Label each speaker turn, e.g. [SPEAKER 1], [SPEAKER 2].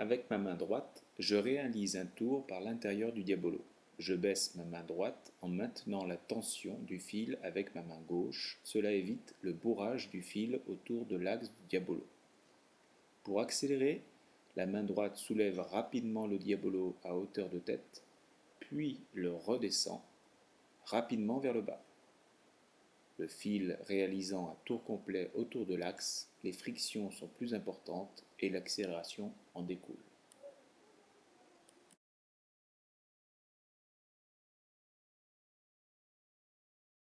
[SPEAKER 1] Avec ma main droite, je réalise un tour par l'intérieur du diabolo. Je baisse ma main droite en maintenant la tension du fil avec ma main gauche. Cela évite le bourrage du fil autour de l'axe du diabolo. Pour accélérer, la main droite soulève rapidement le diabolo à hauteur de tête, puis le redescend rapidement vers le bas. Le fil réalisant un tour complet autour de l'axe, les frictions sont plus importantes et l'accélération en découle.